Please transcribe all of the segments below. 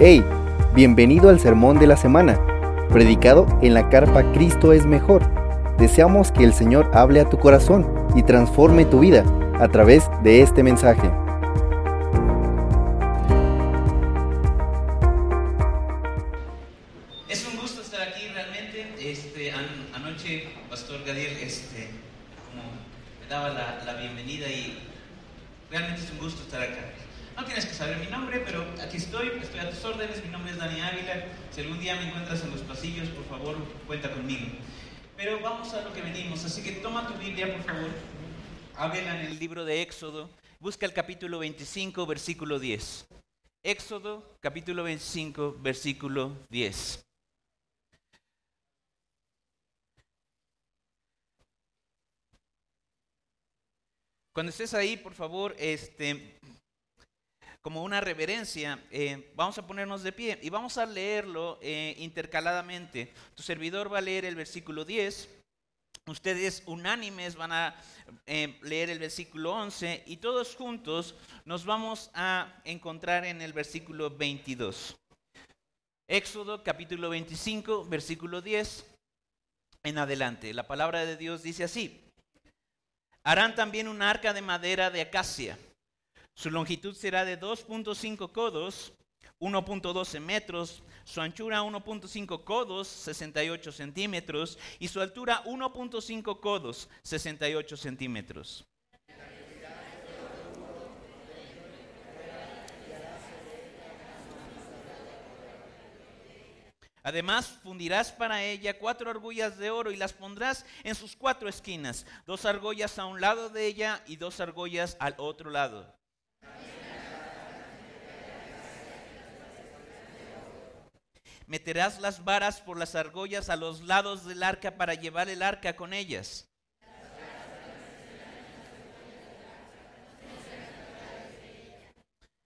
Hey, bienvenido al sermón de la semana, predicado en la carpa Cristo es mejor. Deseamos que el Señor hable a tu corazón y transforme tu vida a través de este mensaje. Éxodo. Busca el capítulo 25, versículo 10. Éxodo, capítulo 25, versículo 10. Cuando estés ahí, por favor, este, como una reverencia, eh, vamos a ponernos de pie y vamos a leerlo eh, intercaladamente. Tu servidor va a leer el versículo 10, ustedes unánimes van a eh, leer el versículo 11 y todos juntos nos vamos a encontrar en el versículo 22. Éxodo capítulo 25, versículo 10 en adelante. La palabra de Dios dice así. Harán también un arca de madera de acacia. Su longitud será de 2.5 codos, 1.12 metros, su anchura 1.5 codos, 68 centímetros, y su altura 1.5 codos, 68 centímetros. Además, fundirás para ella cuatro argollas de oro y las pondrás en sus cuatro esquinas, dos argollas a un lado de ella y dos argollas al otro lado. Meterás las varas por las argollas a los lados del arca para llevar el arca con ellas.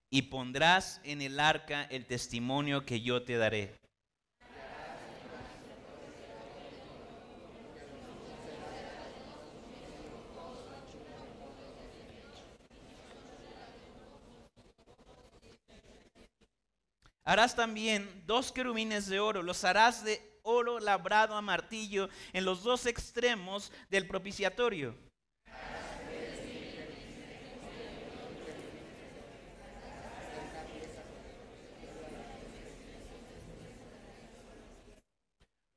Y pondrás en el arca el testimonio que yo te daré. Harás también dos querubines de oro, los harás de oro labrado a martillo en los dos extremos del propiciatorio.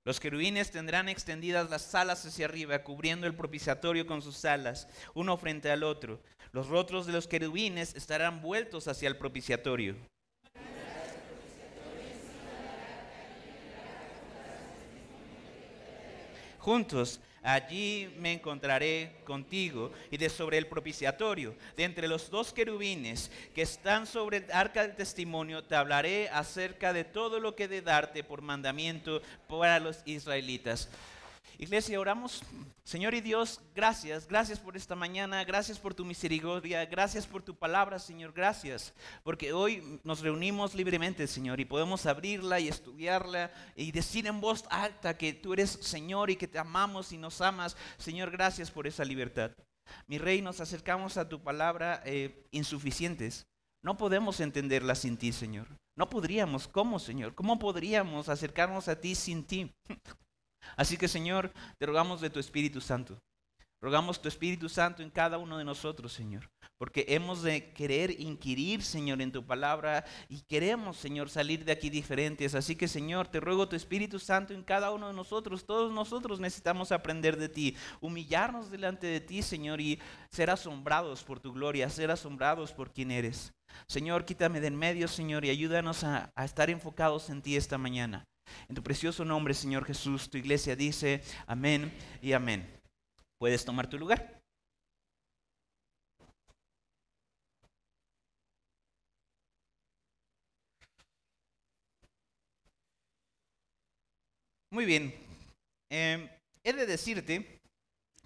Los querubines tendrán extendidas las alas hacia arriba, cubriendo el propiciatorio con sus alas, uno frente al otro. Los rostros de los querubines estarán vueltos hacia el propiciatorio. Juntos allí me encontraré contigo y de sobre el propiciatorio, de entre los dos querubines que están sobre el arca del testimonio, te hablaré acerca de todo lo que he de darte por mandamiento para los israelitas. Iglesia, oramos. Señor y Dios, gracias, gracias por esta mañana, gracias por tu misericordia, gracias por tu palabra, Señor, gracias, porque hoy nos reunimos libremente, Señor, y podemos abrirla y estudiarla y decir en voz alta que tú eres Señor y que te amamos y nos amas. Señor, gracias por esa libertad. Mi Rey, nos acercamos a tu palabra eh, insuficientes. No podemos entenderla sin ti, Señor. No podríamos. ¿Cómo, Señor? ¿Cómo podríamos acercarnos a ti sin ti? Así que Señor, te rogamos de tu Espíritu Santo. Rogamos tu Espíritu Santo en cada uno de nosotros, Señor. Porque hemos de querer inquirir, Señor, en tu palabra y queremos, Señor, salir de aquí diferentes. Así que, Señor, te ruego tu Espíritu Santo en cada uno de nosotros. Todos nosotros necesitamos aprender de ti, humillarnos delante de ti, Señor, y ser asombrados por tu gloria, ser asombrados por quien eres. Señor, quítame de en medio, Señor, y ayúdanos a, a estar enfocados en ti esta mañana. En tu precioso nombre, Señor Jesús, tu iglesia dice amén y amén. Puedes tomar tu lugar. Muy bien. Eh, he de decirte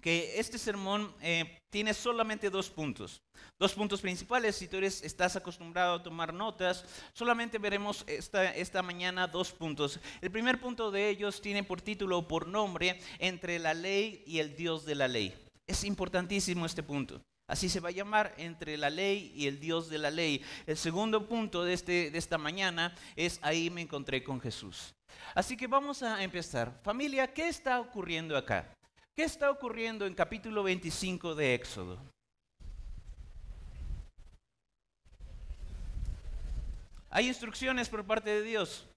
que este sermón eh, tiene solamente dos puntos. Dos puntos principales. Si tú eres, estás acostumbrado a tomar notas, solamente veremos esta, esta mañana dos puntos. El primer punto de ellos tiene por título o por nombre entre la ley y el Dios de la ley. Es importantísimo este punto. Así se va a llamar entre la ley y el Dios de la ley. El segundo punto de, este, de esta mañana es ahí me encontré con Jesús. Así que vamos a empezar. Familia, ¿qué está ocurriendo acá? ¿Qué está ocurriendo en capítulo 25 de Éxodo? Hay instrucciones por parte de Dios.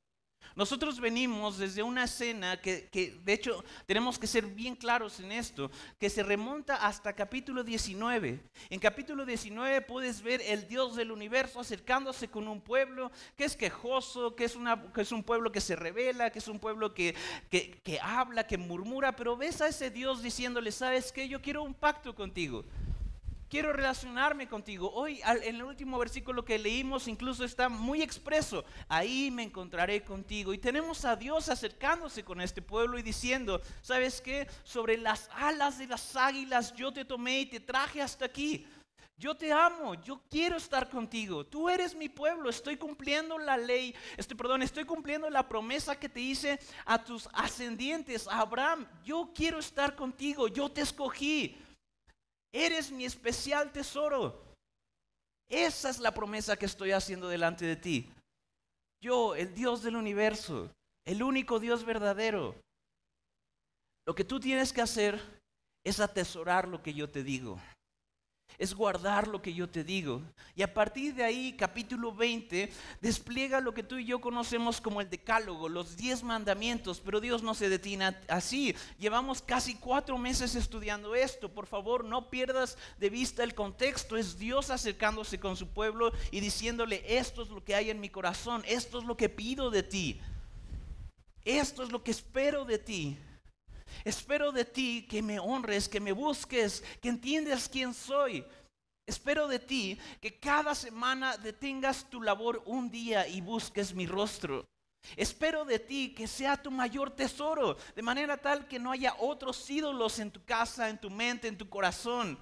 Nosotros venimos desde una escena que, de hecho, tenemos que ser bien claros en esto, que se remonta hasta capítulo 19. En capítulo 19 puedes ver el Dios del universo acercándose con un pueblo que es quejoso, que es, una, que es un pueblo que se revela, que es un pueblo que, que habla, que murmura, pero ves a ese Dios diciéndole, ¿sabes qué? Yo quiero un pacto contigo quiero relacionarme contigo. Hoy en el último versículo que leímos incluso está muy expreso, ahí me encontraré contigo. Y tenemos a Dios acercándose con este pueblo y diciendo, ¿sabes qué? Sobre las alas de las águilas yo te tomé y te traje hasta aquí. Yo te amo, yo quiero estar contigo. Tú eres mi pueblo, estoy cumpliendo la ley, estoy, perdón, estoy cumpliendo la promesa que te hice a tus ascendientes, Abraham. Yo quiero estar contigo, yo te escogí. Eres mi especial tesoro. Esa es la promesa que estoy haciendo delante de ti. Yo, el Dios del universo, el único Dios verdadero. Lo que tú tienes que hacer es atesorar lo que yo te digo es guardar lo que yo te digo. Y a partir de ahí, capítulo 20, despliega lo que tú y yo conocemos como el decálogo, los diez mandamientos, pero Dios no se detiene así. Llevamos casi cuatro meses estudiando esto. Por favor, no pierdas de vista el contexto. Es Dios acercándose con su pueblo y diciéndole, esto es lo que hay en mi corazón, esto es lo que pido de ti, esto es lo que espero de ti. Espero de ti que me honres, que me busques, que entiendas quién soy. Espero de ti que cada semana detengas tu labor un día y busques mi rostro. Espero de ti que sea tu mayor tesoro, de manera tal que no haya otros ídolos en tu casa, en tu mente, en tu corazón.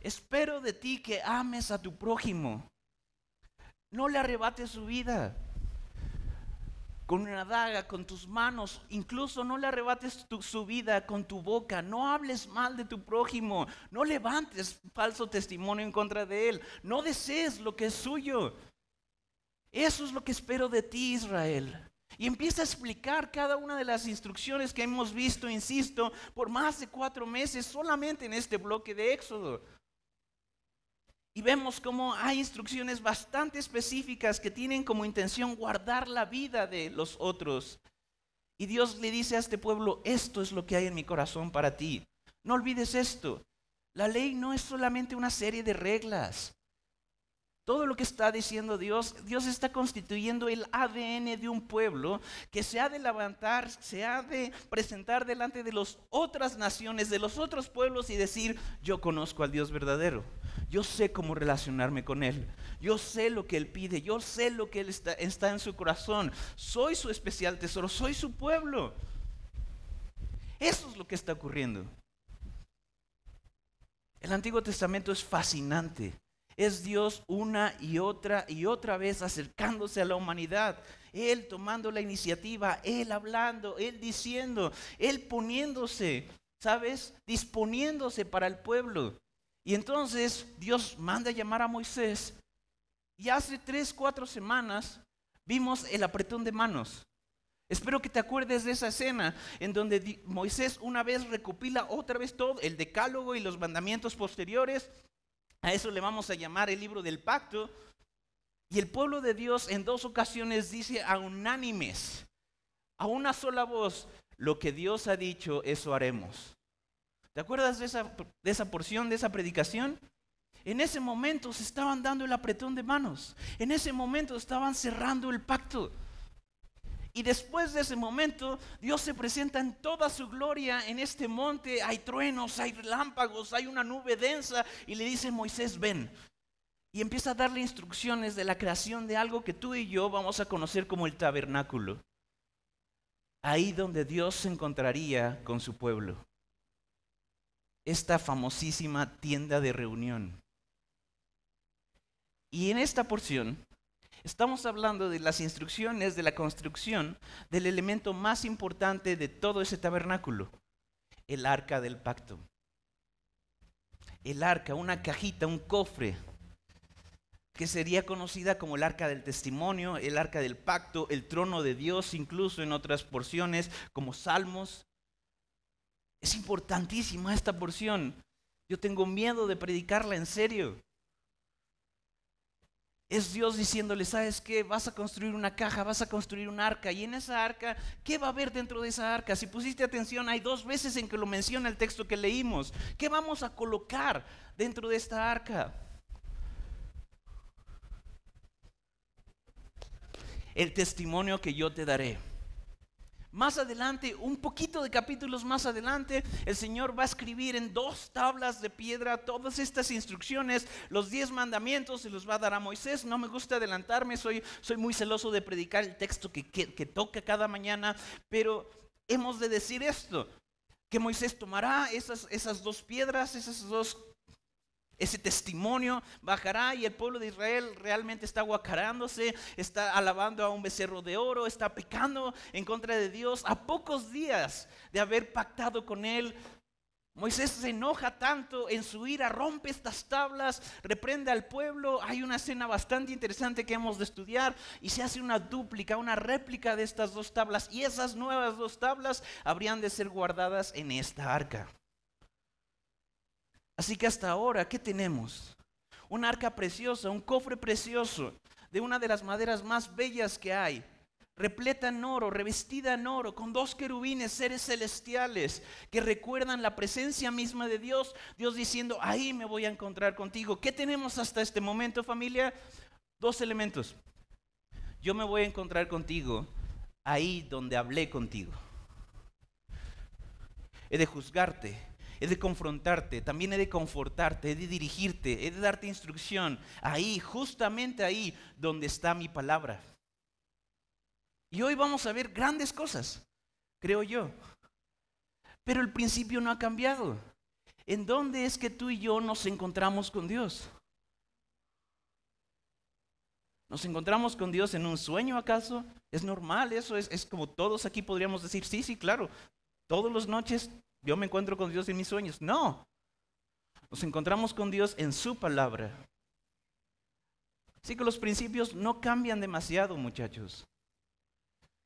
Espero de ti que ames a tu prójimo. No le arrebates su vida con una daga, con tus manos, incluso no le arrebates su vida con tu boca, no hables mal de tu prójimo, no levantes falso testimonio en contra de él, no desees lo que es suyo. Eso es lo que espero de ti, Israel. Y empieza a explicar cada una de las instrucciones que hemos visto, insisto, por más de cuatro meses solamente en este bloque de Éxodo. Y vemos cómo hay instrucciones bastante específicas que tienen como intención guardar la vida de los otros. Y Dios le dice a este pueblo, esto es lo que hay en mi corazón para ti. No olvides esto. La ley no es solamente una serie de reglas. Todo lo que está diciendo Dios, Dios está constituyendo el ADN de un pueblo que se ha de levantar, se ha de presentar delante de las otras naciones, de los otros pueblos y decir, yo conozco al Dios verdadero. Yo sé cómo relacionarme con Él. Yo sé lo que Él pide. Yo sé lo que Él está, está en su corazón. Soy su especial tesoro. Soy su pueblo. Eso es lo que está ocurriendo. El Antiguo Testamento es fascinante. Es Dios una y otra y otra vez acercándose a la humanidad. Él tomando la iniciativa, Él hablando, Él diciendo, Él poniéndose, ¿sabes? Disponiéndose para el pueblo. Y entonces Dios manda llamar a Moisés. Y hace tres, cuatro semanas vimos el apretón de manos. Espero que te acuerdes de esa escena en donde Moisés una vez recopila otra vez todo, el decálogo y los mandamientos posteriores. A eso le vamos a llamar el libro del pacto. Y el pueblo de Dios en dos ocasiones dice a unánimes, a una sola voz, lo que Dios ha dicho, eso haremos. ¿Te acuerdas de esa, de esa porción, de esa predicación? En ese momento se estaban dando el apretón de manos. En ese momento estaban cerrando el pacto. Y después de ese momento, Dios se presenta en toda su gloria en este monte. Hay truenos, hay relámpagos, hay una nube densa. Y le dice Moisés, ven. Y empieza a darle instrucciones de la creación de algo que tú y yo vamos a conocer como el tabernáculo. Ahí donde Dios se encontraría con su pueblo esta famosísima tienda de reunión. Y en esta porción estamos hablando de las instrucciones de la construcción del elemento más importante de todo ese tabernáculo, el arca del pacto. el arca, una cajita, un cofre, que sería conocida como el arca del testimonio, el arca del pacto, el trono de Dios, incluso en otras porciones como salmos. Es importantísima esta porción. Yo tengo miedo de predicarla en serio. Es Dios diciéndole, ¿sabes qué? Vas a construir una caja, vas a construir un arca. Y en esa arca, ¿qué va a haber dentro de esa arca? Si pusiste atención, hay dos veces en que lo menciona el texto que leímos. ¿Qué vamos a colocar dentro de esta arca? El testimonio que yo te daré. Más adelante, un poquito de capítulos más adelante, el Señor va a escribir en dos tablas de piedra todas estas instrucciones, los diez mandamientos, se los va a dar a Moisés. No me gusta adelantarme, soy, soy muy celoso de predicar el texto que, que toca cada mañana, pero hemos de decir esto, que Moisés tomará esas, esas dos piedras, esas dos ese testimonio bajará y el pueblo de Israel realmente está guacarándose, está alabando a un becerro de oro, está pecando en contra de Dios. A pocos días de haber pactado con él, Moisés se enoja tanto en su ira, rompe estas tablas, reprende al pueblo. Hay una escena bastante interesante que hemos de estudiar y se hace una dúplica, una réplica de estas dos tablas y esas nuevas dos tablas habrían de ser guardadas en esta arca. Así que hasta ahora, ¿qué tenemos? Un arca preciosa, un cofre precioso, de una de las maderas más bellas que hay, repleta en oro, revestida en oro, con dos querubines, seres celestiales, que recuerdan la presencia misma de Dios, Dios diciendo, ahí me voy a encontrar contigo. ¿Qué tenemos hasta este momento, familia? Dos elementos. Yo me voy a encontrar contigo ahí donde hablé contigo. He de juzgarte, he de confrontarte, también he de confortarte, he de dirigirte, he de darte instrucción. Ahí, justamente ahí donde está mi palabra. Y hoy vamos a ver grandes cosas, creo yo. Pero el principio no ha cambiado. ¿En dónde es que tú y yo nos encontramos con Dios? ¿Nos encontramos con Dios en un sueño acaso? ¿Es normal eso? ¿Es, es como todos aquí podríamos decir, sí, sí, claro. Todas las noches yo me encuentro con Dios en mis sueños. No. Nos encontramos con Dios en su palabra. Así que los principios no cambian demasiado, muchachos.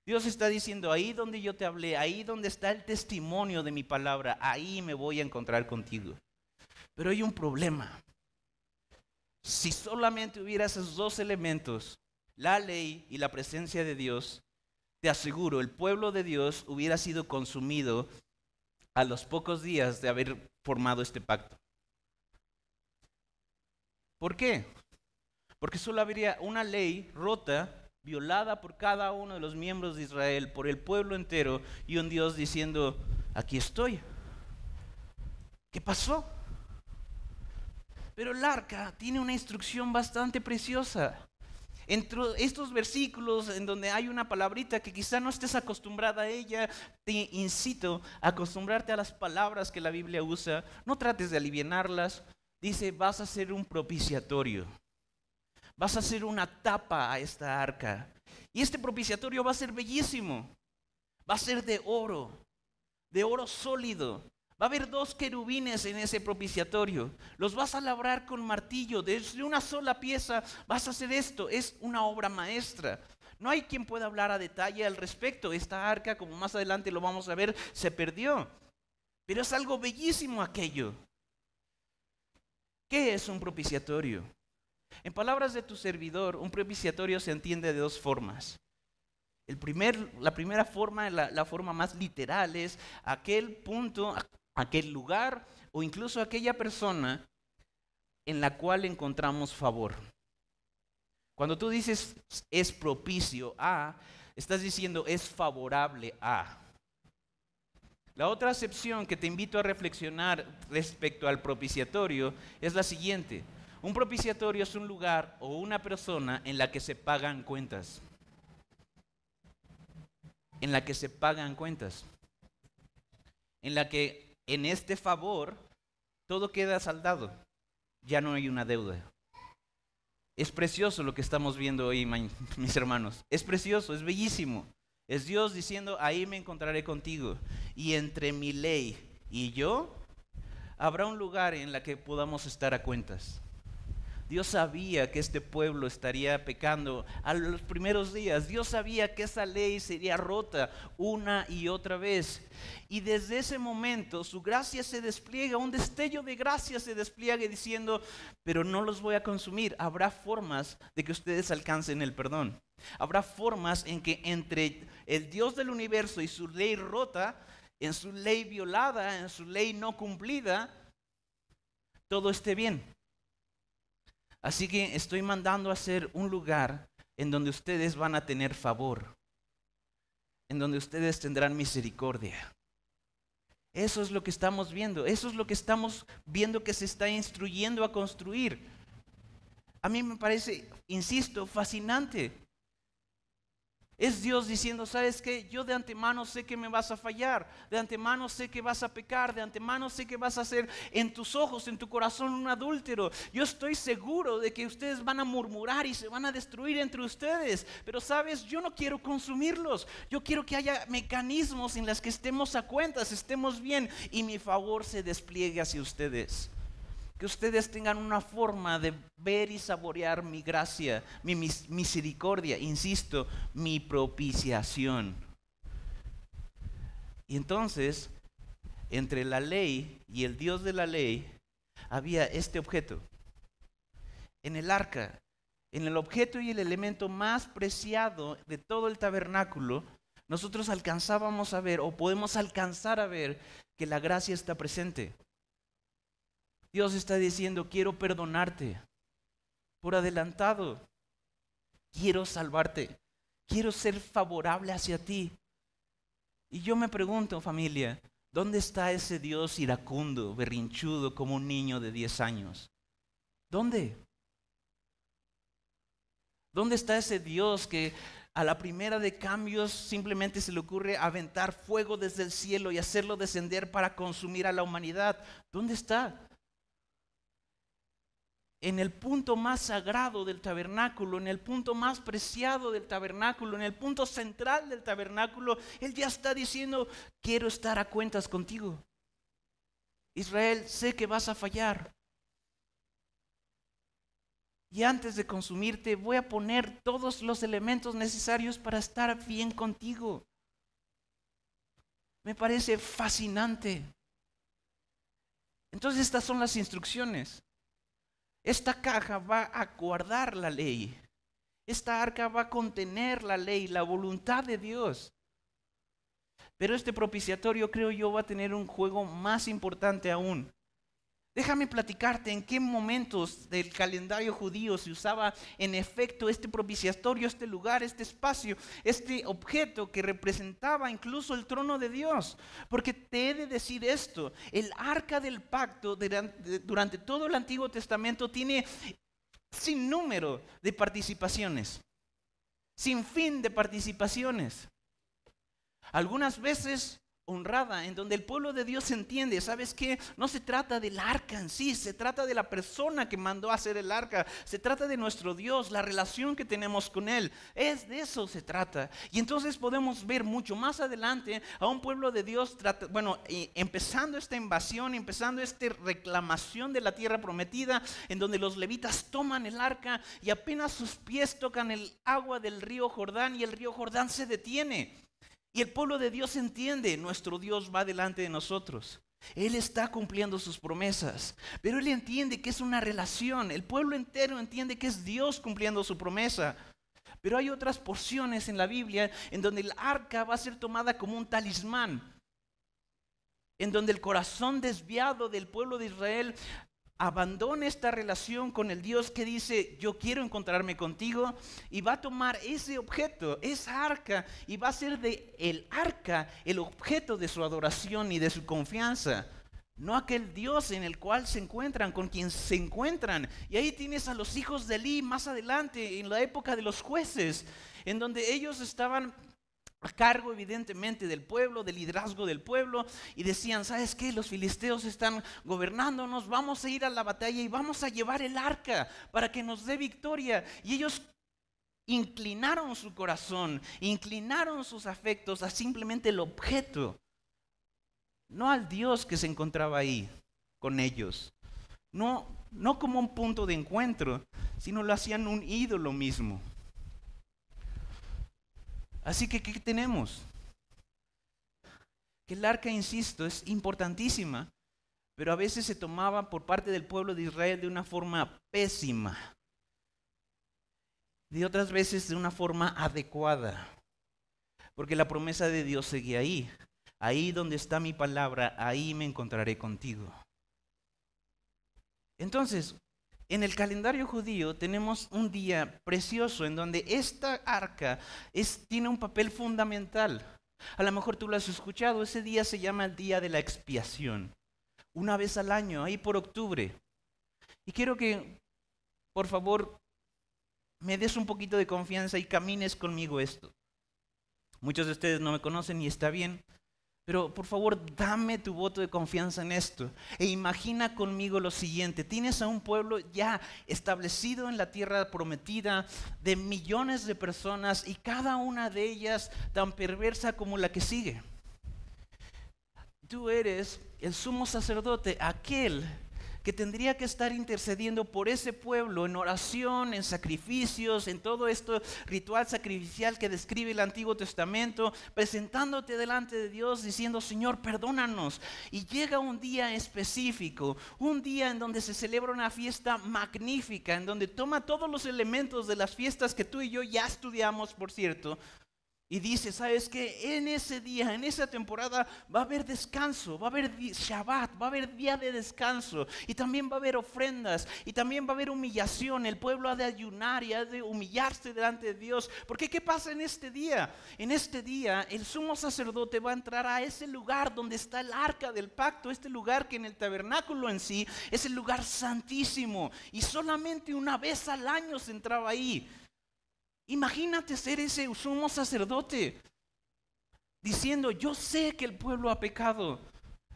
Dios está diciendo, ahí donde yo te hablé, ahí donde está el testimonio de mi palabra, ahí me voy a encontrar contigo. Pero hay un problema. Si solamente hubiera esos dos elementos, la ley y la presencia de Dios, te aseguro, el pueblo de Dios hubiera sido consumido a los pocos días de haber formado este pacto. ¿Por qué? Porque solo habría una ley rota, violada por cada uno de los miembros de Israel, por el pueblo entero, y un Dios diciendo, aquí estoy. ¿Qué pasó? Pero el arca tiene una instrucción bastante preciosa. Entre estos versículos en donde hay una palabrita que quizá no estés acostumbrada a ella, te incito a acostumbrarte a las palabras que la Biblia usa. No trates de alivianarlas. Dice, vas a ser un propiciatorio. Vas a hacer una tapa a esta arca. Y este propiciatorio va a ser bellísimo. Va a ser de oro, de oro sólido. Va a haber dos querubines en ese propiciatorio. Los vas a labrar con martillo. Desde una sola pieza vas a hacer esto. Es una obra maestra. No hay quien pueda hablar a detalle al respecto. Esta arca, como más adelante lo vamos a ver, se perdió. Pero es algo bellísimo aquello. ¿Qué es un propiciatorio? En palabras de tu servidor, un propiciatorio se entiende de dos formas. El primer, la primera forma, la, la, forma más literal, es aquel punto, aquel lugar o incluso aquella persona en la cual encontramos favor. Cuando tú dices es propicio a, estás diciendo es favorable a. La otra acepción que te invito a reflexionar respecto al propiciatorio es la siguiente. Un propiciatorio es un lugar o una persona en la que se pagan cuentas. En la que se pagan cuentas. En la que en este favor todo queda saldado. Ya no hay una deuda. Es precioso lo que estamos viendo hoy, mis hermanos. Es precioso, es bellísimo. Es Dios diciendo, ahí me encontraré contigo. Y entre mi ley y yo habrá un lugar en la que podamos estar a cuentas. Dios sabía que este pueblo estaría pecando a los primeros días. Dios sabía que esa ley sería rota una y otra vez. Y desde ese momento su gracia se despliega, un destello de gracia se despliega diciendo, pero no los voy a consumir. Habrá formas de que ustedes alcancen el perdón. Habrá formas en que entre el Dios del universo y su ley rota, en su ley violada, en su ley no cumplida, todo esté bien. Así que estoy mandando a hacer un lugar en donde ustedes van a tener favor, en donde ustedes tendrán misericordia. Eso es lo que estamos viendo, eso es lo que estamos viendo que se está instruyendo a construir. A mí me parece, insisto, fascinante es Dios diciendo, ¿sabes qué? Yo de antemano sé que me vas a fallar, de antemano sé que vas a pecar, de antemano sé que vas a ser en tus ojos, en tu corazón un adúltero. Yo estoy seguro de que ustedes van a murmurar y se van a destruir entre ustedes, pero sabes, yo no quiero consumirlos. Yo quiero que haya mecanismos en los que estemos a cuentas, estemos bien y mi favor se despliegue hacia ustedes que ustedes tengan una forma de ver y saborear mi gracia, mi misericordia, insisto, mi propiciación. Y entonces, entre la ley y el Dios de la ley, había este objeto. En el arca, en el objeto y el elemento más preciado de todo el tabernáculo, nosotros alcanzábamos a ver o podemos alcanzar a ver que la gracia está presente. Dios está diciendo, quiero perdonarte por adelantado. Quiero salvarte. Quiero ser favorable hacia ti. Y yo me pregunto, familia, ¿dónde está ese Dios iracundo, berrinchudo, como un niño de 10 años? ¿Dónde? ¿Dónde está ese Dios que a la primera de cambios simplemente se le ocurre aventar fuego desde el cielo y hacerlo descender para consumir a la humanidad? ¿Dónde está? En el punto más sagrado del tabernáculo, en el punto más preciado del tabernáculo, en el punto central del tabernáculo, Él ya está diciendo, quiero estar a cuentas contigo. Israel, sé que vas a fallar. Y antes de consumirte, voy a poner todos los elementos necesarios para estar bien contigo. Me parece fascinante. Entonces estas son las instrucciones. Esta caja va a guardar la ley. Esta arca va a contener la ley, la voluntad de Dios. Pero este propiciatorio, creo yo, va a tener un juego más importante aún. Déjame platicarte en qué momentos del calendario judío se usaba en efecto este propiciatorio, este lugar, este espacio, este objeto que representaba incluso el trono de Dios. Porque te he de decir esto, el arca del pacto durante todo el Antiguo Testamento tiene sin número de participaciones, sin fin de participaciones. Algunas veces honrada, en donde el pueblo de Dios entiende, ¿sabes qué? No se trata del arca en sí, se trata de la persona que mandó a hacer el arca, se trata de nuestro Dios, la relación que tenemos con Él, es de eso se trata. Y entonces podemos ver mucho más adelante a un pueblo de Dios, bueno, empezando esta invasión, empezando esta reclamación de la tierra prometida, en donde los levitas toman el arca y apenas sus pies tocan el agua del río Jordán y el río Jordán se detiene. Y el pueblo de Dios entiende, nuestro Dios va delante de nosotros. Él está cumpliendo sus promesas, pero él entiende que es una relación. El pueblo entero entiende que es Dios cumpliendo su promesa. Pero hay otras porciones en la Biblia en donde el arca va a ser tomada como un talismán, en donde el corazón desviado del pueblo de Israel abandona esta relación con el Dios que dice, yo quiero encontrarme contigo, y va a tomar ese objeto, esa arca, y va a ser de el arca el objeto de su adoración y de su confianza. No aquel Dios en el cual se encuentran, con quien se encuentran. Y ahí tienes a los hijos de Eli más adelante, en la época de los jueces, en donde ellos estaban a cargo evidentemente del pueblo, del liderazgo del pueblo, y decían, ¿sabes qué? Los filisteos están gobernándonos, vamos a ir a la batalla y vamos a llevar el arca para que nos dé victoria. Y ellos inclinaron su corazón, inclinaron sus afectos a simplemente el objeto, no al Dios que se encontraba ahí. con ellos. No, no como un punto de encuentro, sino lo hacían un ídolo mismo. Así que, ¿qué tenemos? Que el arca, insisto, es importantísima, pero a veces se tomaba por parte del pueblo de Israel de una forma pésima, de otras veces de una forma adecuada, porque la promesa de Dios seguía ahí. Ahí donde está mi palabra, ahí me encontraré contigo. Entonces, en el calendario judío tenemos un día precioso en donde esta arca tiene un papel fundamental. A lo mejor tú lo has escuchado, ese día se llama el día de la expiación. Una vez al año, ahí por octubre. Y quiero que, por favor, me des un poquito de confianza y camines conmigo esto. Muchos de ustedes no me conocen y está bien. Pero por favor, dame tu voto de confianza en esto. E imagina conmigo lo siguiente. Tienes a un pueblo ya establecido en la tierra prometida de millones de personas y cada una de ellas tan perversa como la que sigue. Tú eres el sumo sacerdote, aquel que tendría que estar intercediendo por ese pueblo en oración, en sacrificios, en todo esto ritual sacrificial que describe el Antiguo Testamento, presentándote delante de Dios diciendo, Señor, perdónanos. Y llega un día específico, un día en donde se celebra una fiesta magnífica, en donde toma todos los elementos de las fiestas que tú y yo ya estudiamos, por cierto, y dice, ¿sabes qué? En ese día, en esa temporada va a haber descanso, va a haber Shabbat, va a haber día de descanso y también va a haber ofrendas y también va a haber humillación. El pueblo ha de ayunar y ha de humillarse delante de Dios. Porque ¿qué pasa en este día? En este día el sumo sacerdote va a entrar a ese lugar donde está el arca del pacto, este lugar que en el tabernáculo en sí es el lugar santísimo y solamente una vez al año se entraba ahí. Imagínate ser ese sumo sacerdote diciendo, yo sé que el pueblo ha pecado,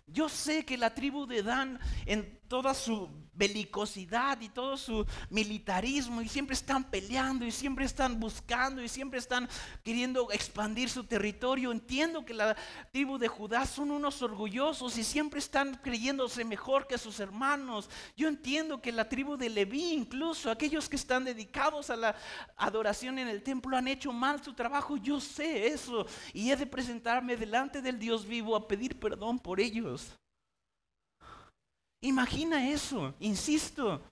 yo sé que la tribu de Dan en toda su belicosidad y todo su militarismo y siempre están peleando y siempre están buscando y siempre están queriendo expandir su territorio. Entiendo que la tribu de Judá son unos orgullosos y siempre están creyéndose mejor que sus hermanos. Yo entiendo que la tribu de Leví, incluso aquellos que están dedicados a la adoración en el templo, han hecho mal su trabajo. Yo sé eso y he de presentarme delante del Dios vivo a pedir perdón por ellos. Imagina eso, insisto.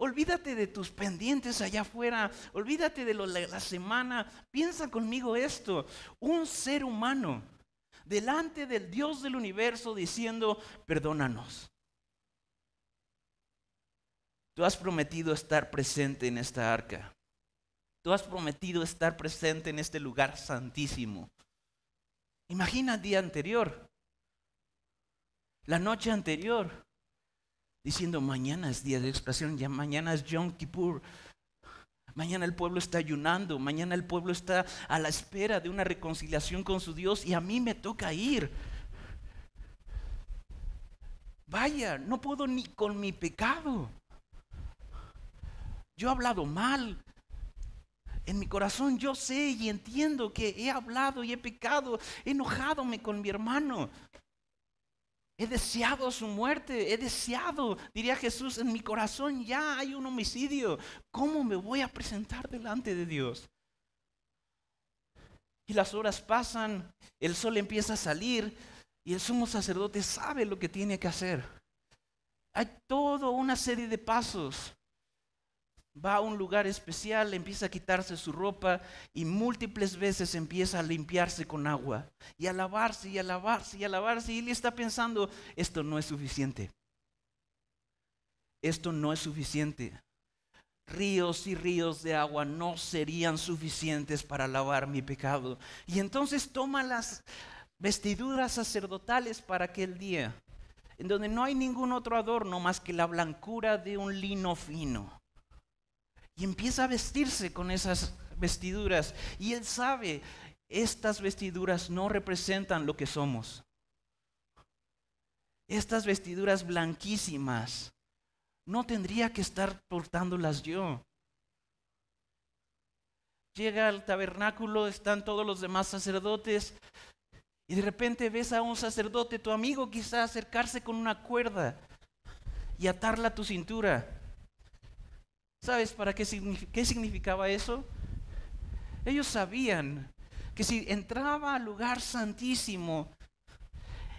Olvídate de tus pendientes allá afuera, olvídate de, lo, de la semana. Piensa conmigo esto, un ser humano delante del Dios del universo diciendo, perdónanos. Tú has prometido estar presente en esta arca. Tú has prometido estar presente en este lugar santísimo. Imagina el día anterior, la noche anterior diciendo, mañana es día de expresión, ya mañana es Yom Kippur. Mañana el pueblo está ayunando, mañana el pueblo está a la espera de una reconciliación con su Dios y a mí me toca ir. Vaya, no puedo ni con mi pecado. Yo he hablado mal. En mi corazón yo sé y entiendo que he hablado y he pecado, he enojadome con mi hermano. He deseado su muerte, he deseado, diría Jesús, en mi corazón ya hay un homicidio. ¿Cómo me voy a presentar delante de Dios? Y las horas pasan, el sol empieza a salir y el sumo sacerdote sabe lo que tiene que hacer. Hay toda una serie de pasos va a un lugar especial, empieza a quitarse su ropa y múltiples veces empieza a limpiarse con agua y a lavarse y a lavarse y a lavarse y él está pensando, esto no es suficiente. Esto no es suficiente. Ríos y ríos de agua no serían suficientes para lavar mi pecado. Y entonces toma las vestiduras sacerdotales para aquel día, en donde no hay ningún otro adorno más que la blancura de un lino fino y empieza a vestirse con esas vestiduras. Y él sabe, estas vestiduras no representan lo que somos. Estas vestiduras blanquísimas no tendría que estar portándolas yo. Llega al tabernáculo, están todos los demás sacerdotes y de repente ves a un sacerdote, tu amigo quizá acercarse con una cuerda y atarla a tu cintura. ¿Sabes para qué, qué significaba eso? Ellos sabían que si entraba al lugar santísimo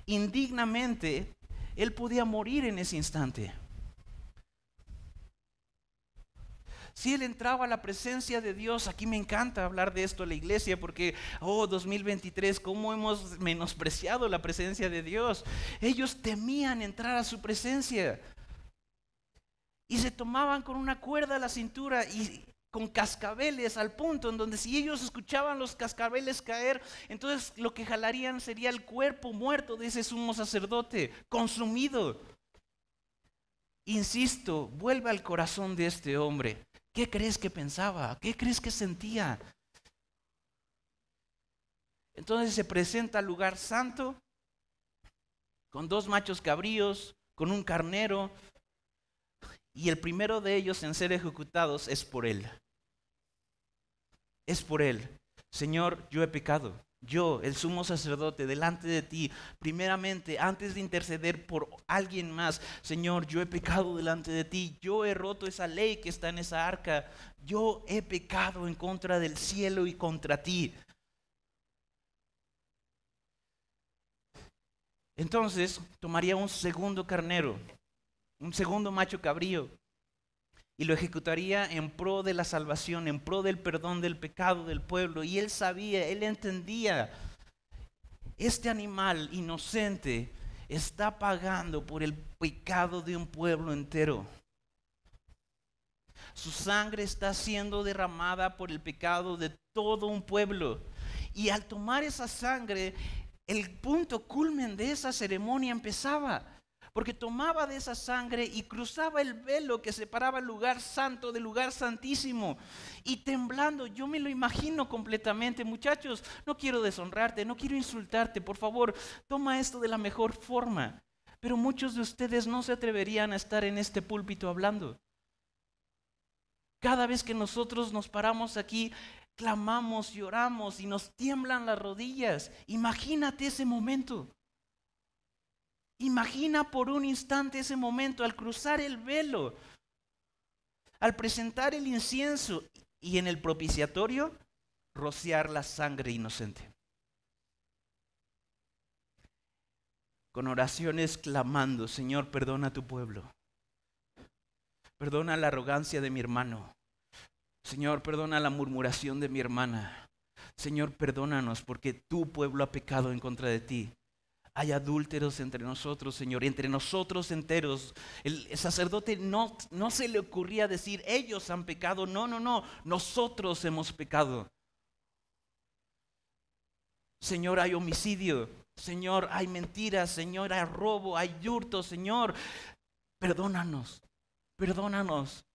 indignamente, él podía morir en ese instante. Si él entraba a la presencia de Dios, aquí me encanta hablar de esto en la iglesia porque, oh, 2023, ¿cómo hemos menospreciado la presencia de Dios? Ellos temían entrar a su presencia. Y se tomaban con una cuerda a la cintura y con cascabeles al punto en donde si ellos escuchaban los cascabeles caer, entonces lo que jalarían sería el cuerpo muerto de ese sumo sacerdote, consumido. Insisto, vuelve al corazón de este hombre. ¿Qué crees que pensaba? ¿Qué crees que sentía? Entonces se presenta al lugar santo con dos machos cabríos, con un carnero, y el primero de ellos en ser ejecutados es por él. Es por él. Señor, yo he pecado yo, el sumo sacerdote, delante de ti, primeramente, antes de interceder por alguien más, Señor, yo he pecado delante de ti, yo he roto esa ley que está en esa arca, yo he pecado en contra del cielo y contra ti. Entonces tomaría un segundo carnero, un segundo macho cabrío, y lo ejecutaría en pro de la salvación, en pro del perdón del pecado del pueblo. Y él sabía, él entendía, este animal inocente está pagando por el pecado de un pueblo entero. Su sangre está siendo derramada por el pecado de todo un pueblo. Y al tomar esa sangre, el punto culmen de esa ceremonia empezaba porque tomaba de esa sangre y cruzaba el velo que separaba el lugar santo del lugar santísimo. Y temblando, yo me lo imagino completamente. Muchachos, no quiero deshonrarte, no quiero insultarte, por favor, toma esto de la mejor forma. Pero muchos de ustedes no se atreverían a estar en este púlpito hablando. Cada vez que nosotros nos paramos aquí, clamamos, lloramos y nos tiemblan las rodillas. Imagínate ese momento. Imagina por un instante ese momento al cruzar el velo, al presentar el incienso y en el propiciatorio rociar la sangre inocente. Con oraciones clamando, Señor, perdona a tu pueblo. Perdona la arrogancia de mi hermano. Señor, perdona la murmuración de mi hermana. Señor, perdónanos porque tu pueblo ha pecado en contra de ti. Hay adúlteros entre nosotros, Señor, entre nosotros enteros. El sacerdote no, no se le ocurría decir, ellos han pecado. No, no, no, nosotros hemos pecado. Señor, hay homicidio. Señor, hay mentiras. Señor, hay robo, hay hurto. Señor, perdónanos, perdónanos.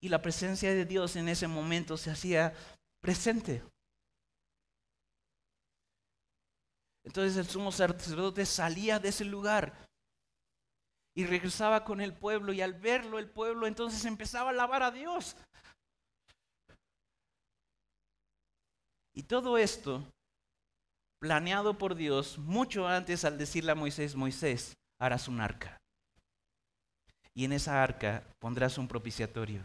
Y la presencia de Dios en ese momento se hacía presente. Entonces el sumo sacerdote salía de ese lugar y regresaba con el pueblo y al verlo el pueblo entonces empezaba a alabar a Dios. Y todo esto planeado por Dios mucho antes al decirle a Moisés, Moisés, harás un arca. Y en esa arca pondrás un propiciatorio.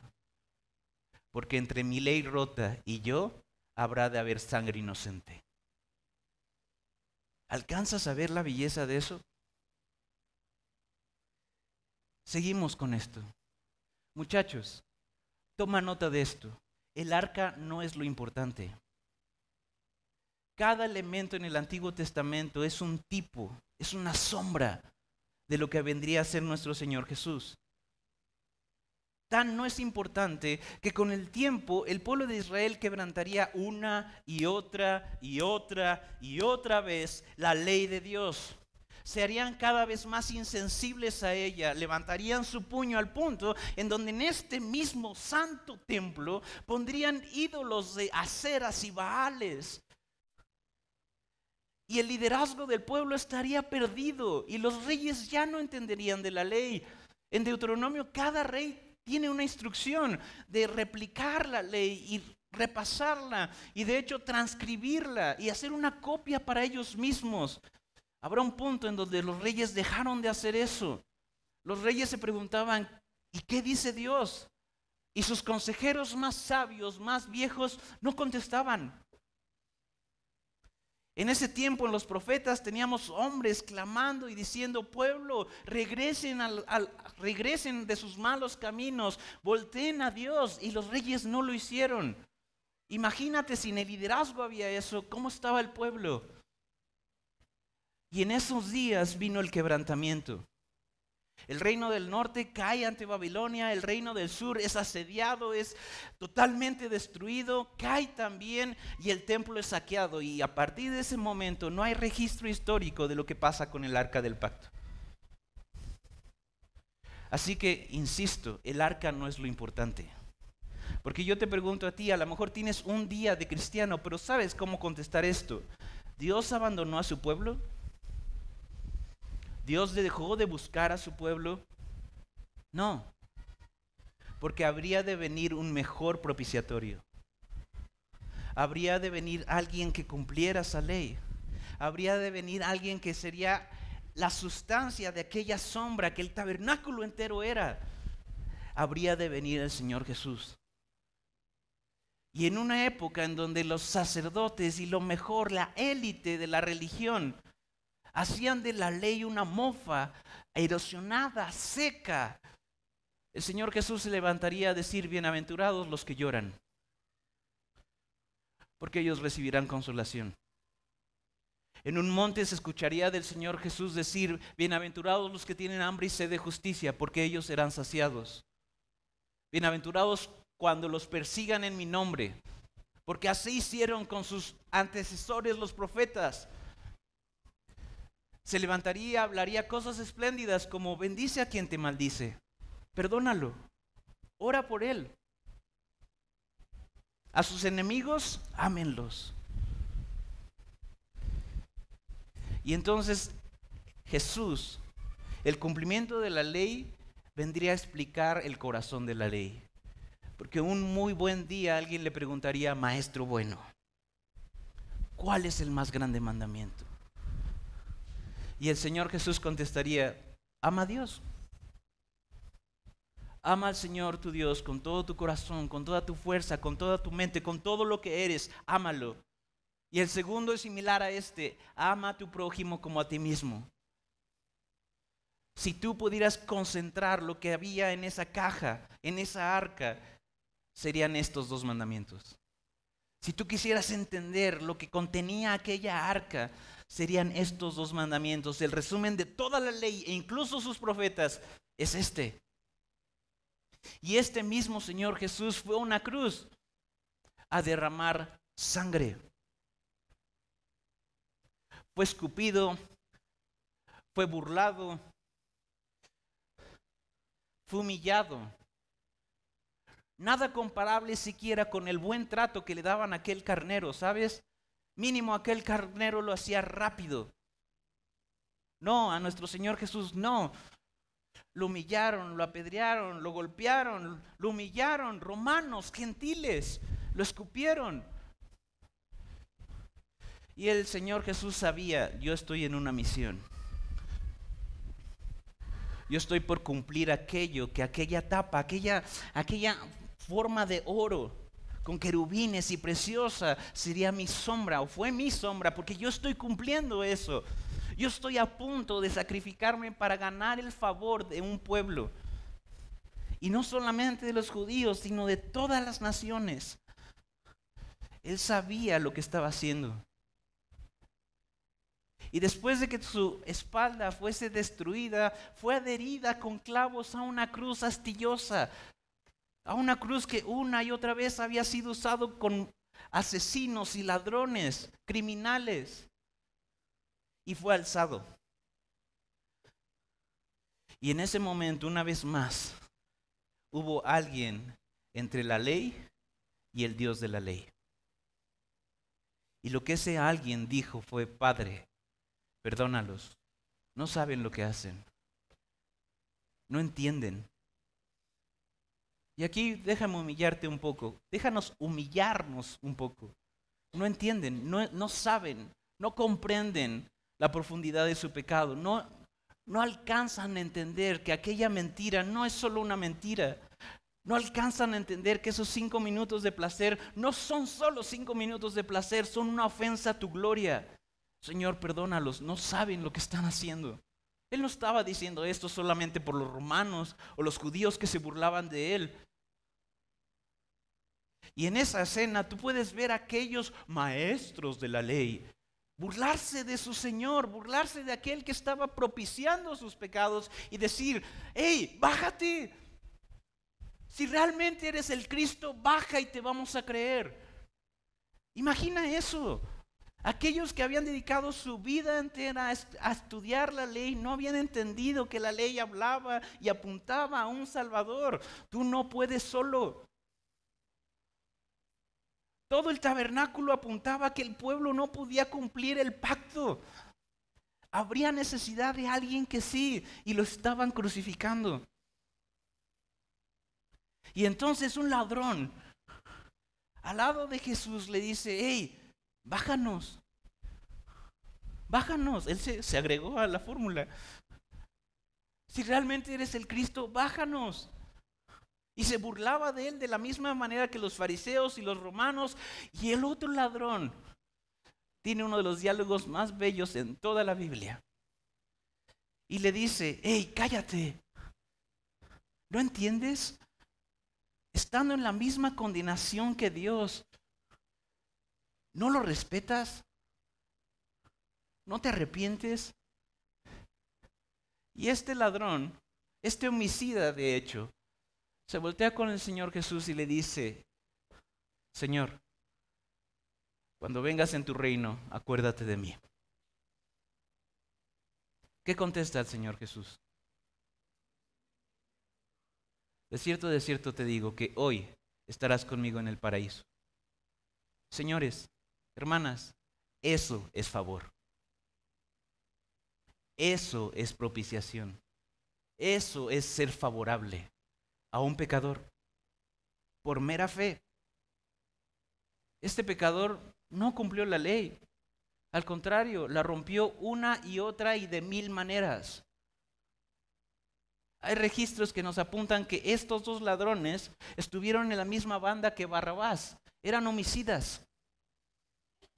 Porque entre mi ley rota y yo habrá de haber sangre inocente. ¿Alcanzas a ver la belleza de eso? Seguimos con esto. Muchachos, toma nota de esto. El arca no es lo importante. Cada elemento en el Antiguo Testamento es un tipo, es una sombra de lo que vendría a ser nuestro Señor Jesús tan no es importante que con el tiempo el pueblo de Israel quebrantaría una y otra y otra y otra vez la ley de Dios. Se harían cada vez más insensibles a ella, levantarían su puño al punto en donde en este mismo santo templo pondrían ídolos de aceras y baales. Y el liderazgo del pueblo estaría perdido y los reyes ya no entenderían de la ley. En Deuteronomio cada rey tiene una instrucción de replicar la ley y repasarla y de hecho transcribirla y hacer una copia para ellos mismos. Habrá un punto en donde los reyes dejaron de hacer eso. Los reyes se preguntaban, ¿y qué dice Dios? Y sus consejeros más sabios, más viejos, no contestaban. En ese tiempo en los profetas teníamos hombres clamando y diciendo, pueblo, regresen, al, regresen de sus malos caminos, volteen a Dios. Y los reyes no lo hicieron. Imagínate si en el liderazgo había eso, ¿cómo estaba el pueblo? Y en esos días vino el quebrantamiento. El reino del norte cae ante Babilonia, el reino del sur es asediado, es totalmente destruido, cae también y el templo es saqueado. Y a partir de ese momento no hay registro histórico de lo que pasa con el arca del pacto. Así que, insisto, el arca no es lo importante. Porque yo te pregunto a ti, a lo mejor tienes un día de cristiano, pero ¿sabes cómo contestar esto? ¿Dios abandonó a su pueblo? ¿Dios dejó de buscar a su pueblo? No, porque habría de venir un mejor propiciatorio. Habría de venir alguien que cumpliera esa ley. Habría de venir alguien que sería la sustancia de aquella sombra que el tabernáculo entero era. Habría de venir el Señor Jesús. Y en una época en donde los sacerdotes y lo mejor, la élite de la religión, hacían de la ley una mofa erosionada, seca. El Señor Jesús se levantaría a decir, bienaventurados los que lloran, porque ellos recibirán consolación. En un monte se escucharía del Señor Jesús decir, bienaventurados los que tienen hambre y sed de justicia, porque ellos serán saciados. Bienaventurados cuando los persigan en mi nombre, porque así hicieron con sus antecesores los profetas se levantaría, hablaría cosas espléndidas como bendice a quien te maldice, perdónalo, ora por él. A sus enemigos, ámenlos. Y entonces Jesús, el cumplimiento de la ley, vendría a explicar el corazón de la ley. Porque un muy buen día alguien le preguntaría, maestro bueno, ¿cuál es el más grande mandamiento? Y el Señor Jesús contestaría, ama a Dios. Ama al Señor tu Dios con todo tu corazón, con toda tu fuerza, con toda tu mente, con todo lo que eres, ámalo. Y el segundo es similar a este, ama a tu prójimo como a ti mismo. Si tú pudieras concentrar lo que había en esa caja, en esa arca, serían estos dos mandamientos. Si tú quisieras entender lo que contenía aquella arca, serían estos dos mandamientos. El resumen de toda la ley e incluso sus profetas es este. Y este mismo Señor Jesús fue a una cruz a derramar sangre. Fue escupido, fue burlado, fue humillado. Nada comparable siquiera con el buen trato que le daban a aquel carnero, ¿sabes? Mínimo aquel carnero lo hacía rápido. No, a nuestro Señor Jesús no. Lo humillaron, lo apedrearon, lo golpearon, lo humillaron, romanos, gentiles, lo escupieron. Y el Señor Jesús sabía, yo estoy en una misión. Yo estoy por cumplir aquello, que aquella tapa, aquella, aquella forma de oro con querubines y preciosa sería mi sombra o fue mi sombra porque yo estoy cumpliendo eso. Yo estoy a punto de sacrificarme para ganar el favor de un pueblo. Y no solamente de los judíos, sino de todas las naciones. Él sabía lo que estaba haciendo. Y después de que su espalda fuese destruida, fue adherida con clavos a una cruz astillosa, a una cruz que una y otra vez había sido usado con asesinos y ladrones, criminales, y fue alzado. Y en ese momento, una vez más, hubo alguien entre la ley y el Dios de la ley. Y lo que ese alguien dijo fue, Padre, perdónalos, no saben lo que hacen, no entienden. Y aquí déjame humillarte un poco, déjanos humillarnos un poco. No entienden, no, no saben, no comprenden la profundidad de su pecado, no, no alcanzan a entender que aquella mentira no es solo una mentira. No alcanzan a entender que esos cinco minutos de placer no son solo cinco minutos de placer, son una ofensa a tu gloria. Señor, perdónalos, no saben lo que están haciendo. Él no estaba diciendo esto solamente por los romanos o los judíos que se burlaban de él. Y en esa escena tú puedes ver a aquellos maestros de la ley burlarse de su Señor, burlarse de aquel que estaba propiciando sus pecados y decir, hey, bájate. Si realmente eres el Cristo, baja y te vamos a creer. Imagina eso. Aquellos que habían dedicado su vida entera a estudiar la ley no habían entendido que la ley hablaba y apuntaba a un Salvador. Tú no puedes solo. Todo el tabernáculo apuntaba que el pueblo no podía cumplir el pacto. Habría necesidad de alguien que sí, y lo estaban crucificando. Y entonces un ladrón al lado de Jesús le dice, hey, bájanos, bájanos. Él se, agregó a la fórmula. Si realmente eres el Cristo, bájanos. Y se burlaba de él de la misma manera que los fariseos y los romanos. Y el otro ladrón tiene uno de los diálogos más bellos en toda la Biblia. Y le dice, hey, cállate. ¿No entiendes? Estando en la misma condenación que Dios, ¿No lo respetas? ¿No te arrepientes? Y este ladrón, este homicida de hecho, se voltea con el Señor Jesús y le dice, Señor, cuando vengas en tu reino, acuérdate de mí. ¿Qué contesta el Señor Jesús? De cierto, de cierto te digo que hoy estarás conmigo en el paraíso. Señores, Hermanas, eso es favor. Eso es propiciación. Eso es ser favorable a un pecador por mera fe. Este pecador no cumplió la ley. Al contrario, la rompió una y otra y de mil maneras. Hay registros que nos apuntan que estos dos ladrones estuvieron en la misma banda que Barrabás. Eran homicidas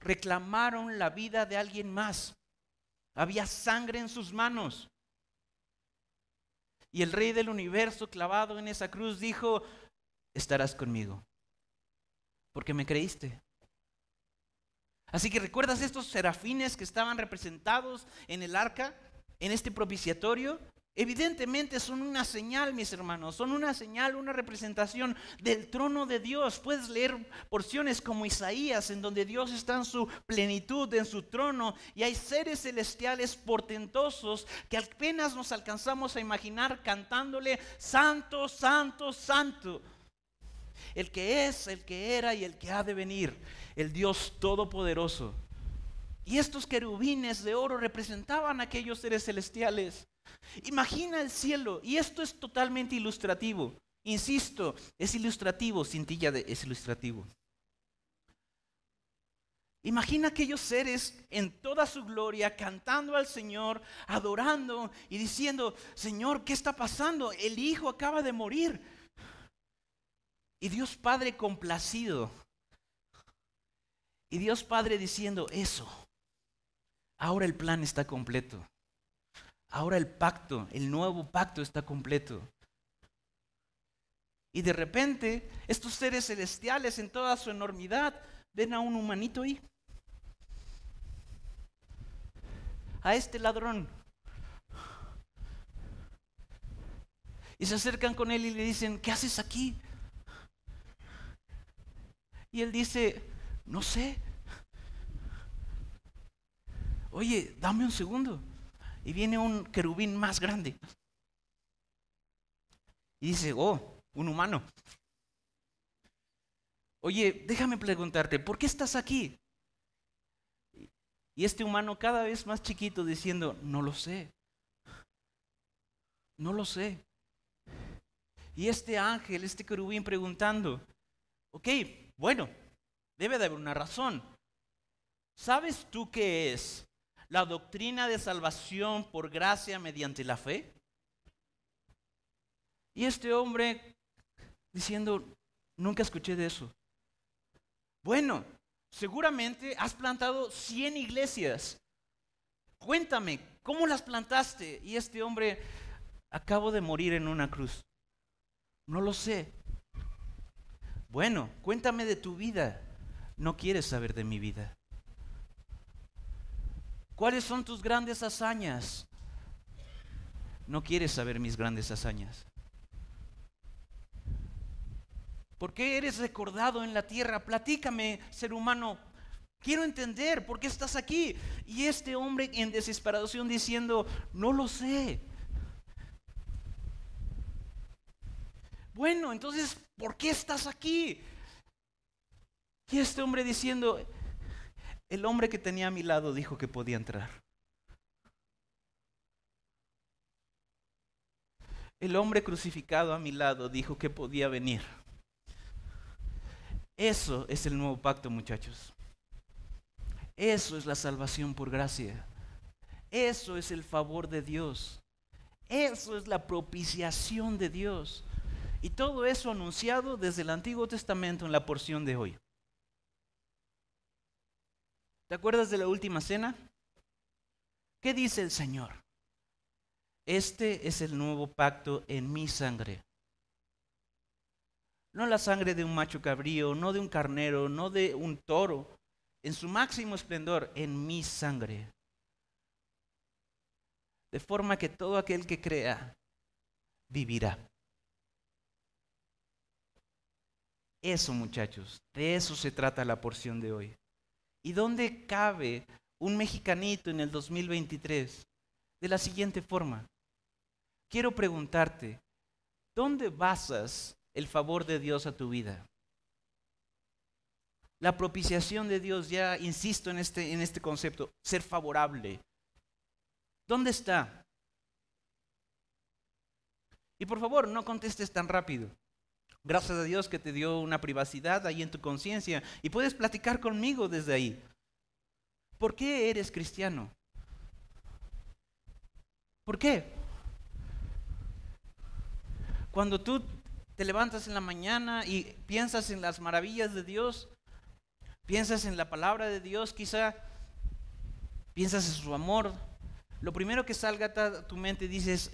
reclamaron la vida de alguien más. Había sangre en sus manos. Y el rey del universo clavado en esa cruz dijo, estarás conmigo, porque me creíste. Así que recuerdas estos serafines que estaban representados en el arca, en este propiciatorio. Evidentemente son una señal, mis hermanos, son una señal, una representación del trono de Dios. Puedes leer porciones como Isaías, en donde Dios está en su plenitud, en su trono, y hay seres celestiales portentosos que apenas nos alcanzamos a imaginar cantándole, Santo, Santo, Santo. El que es, el que era y el que ha de venir, el Dios Todopoderoso. Y estos querubines de oro representaban a aquellos seres celestiales. Imagina el cielo, y esto es totalmente ilustrativo. Insisto, es ilustrativo, cintilla de, es ilustrativo. Imagina aquellos seres en toda su gloria cantando al Señor, adorando y diciendo, Señor, ¿qué está pasando? El Hijo acaba de morir. Y Dios Padre complacido. Y Dios Padre diciendo, eso, ahora el plan está completo. Ahora el pacto, el nuevo pacto está completo. Y de repente, estos seres celestiales en toda su enormidad ven a un humanito ahí. A este ladrón. Y se acercan con él y le dicen, ¿qué haces aquí? Y él dice, no sé. Oye, dame un segundo y viene un querubín más grande. Y dice, oh, un humano. Oye, déjame preguntarte, ¿por qué estás aquí? Y este humano cada vez más chiquito diciendo, no lo sé. No lo sé. Y este ángel, este querubín preguntando, ok, bueno, debe de haber una razón. ¿Sabes tú qué es la doctrina de salvación por gracia mediante la fe. Y este hombre diciendo, nunca escuché de eso. Bueno, seguramente has plantado 100 iglesias. Cuéntame, ¿cómo las plantaste? Y este hombre, acabo de morir en una cruz. No lo sé. Bueno, cuéntame de tu vida. No quieres saber de mi vida. ¿Cuáles son tus grandes hazañas? No quieres saber mis grandes hazañas. ¿Por qué eres recordado en la tierra? Platícame, ser humano. Quiero entender por qué estás aquí. Y este hombre en desesperación diciendo, no lo sé. Bueno, entonces, ¿por qué estás aquí? Y este hombre diciendo, el hombre que tenía a mi lado dijo que podía entrar. El hombre crucificado a mi lado dijo que podía venir. Eso es el nuevo pacto, muchachos. Eso es la salvación por gracia. Eso es el favor de Dios. Eso es la propiciación de Dios. Y todo eso anunciado desde el Antiguo Testamento en la porción de hoy. ¿Te acuerdas de la última cena? ¿Qué dice el Señor? Este es el nuevo pacto en mi sangre no la sangre de un macho cabrío, no de un carnero, no de un toro, en su máximo esplendor, en mi sangre. De forma que todo aquel que crea vivirá. Eso, muchachos, de eso se trata la porción de hoy. ¿Y dónde cabe un mexicanito en el 2023? De la siguiente forma. Quiero preguntarte, ¿dónde basas el favor de Dios a tu vida. La propiciación de Dios, ya insisto en este, en este concepto, ser favorable. ¿Dónde está? Y por favor, no contestes tan rápido. Gracias a Dios que te dio una privacidad ahí en tu conciencia y puedes platicar conmigo desde ahí. ¿Por qué eres cristiano? ¿Por qué? Cuando tú te levantas en la mañana y piensas en las maravillas de Dios, piensas en la palabra de Dios, quizá piensas en su amor, lo primero que salga a tu mente dices,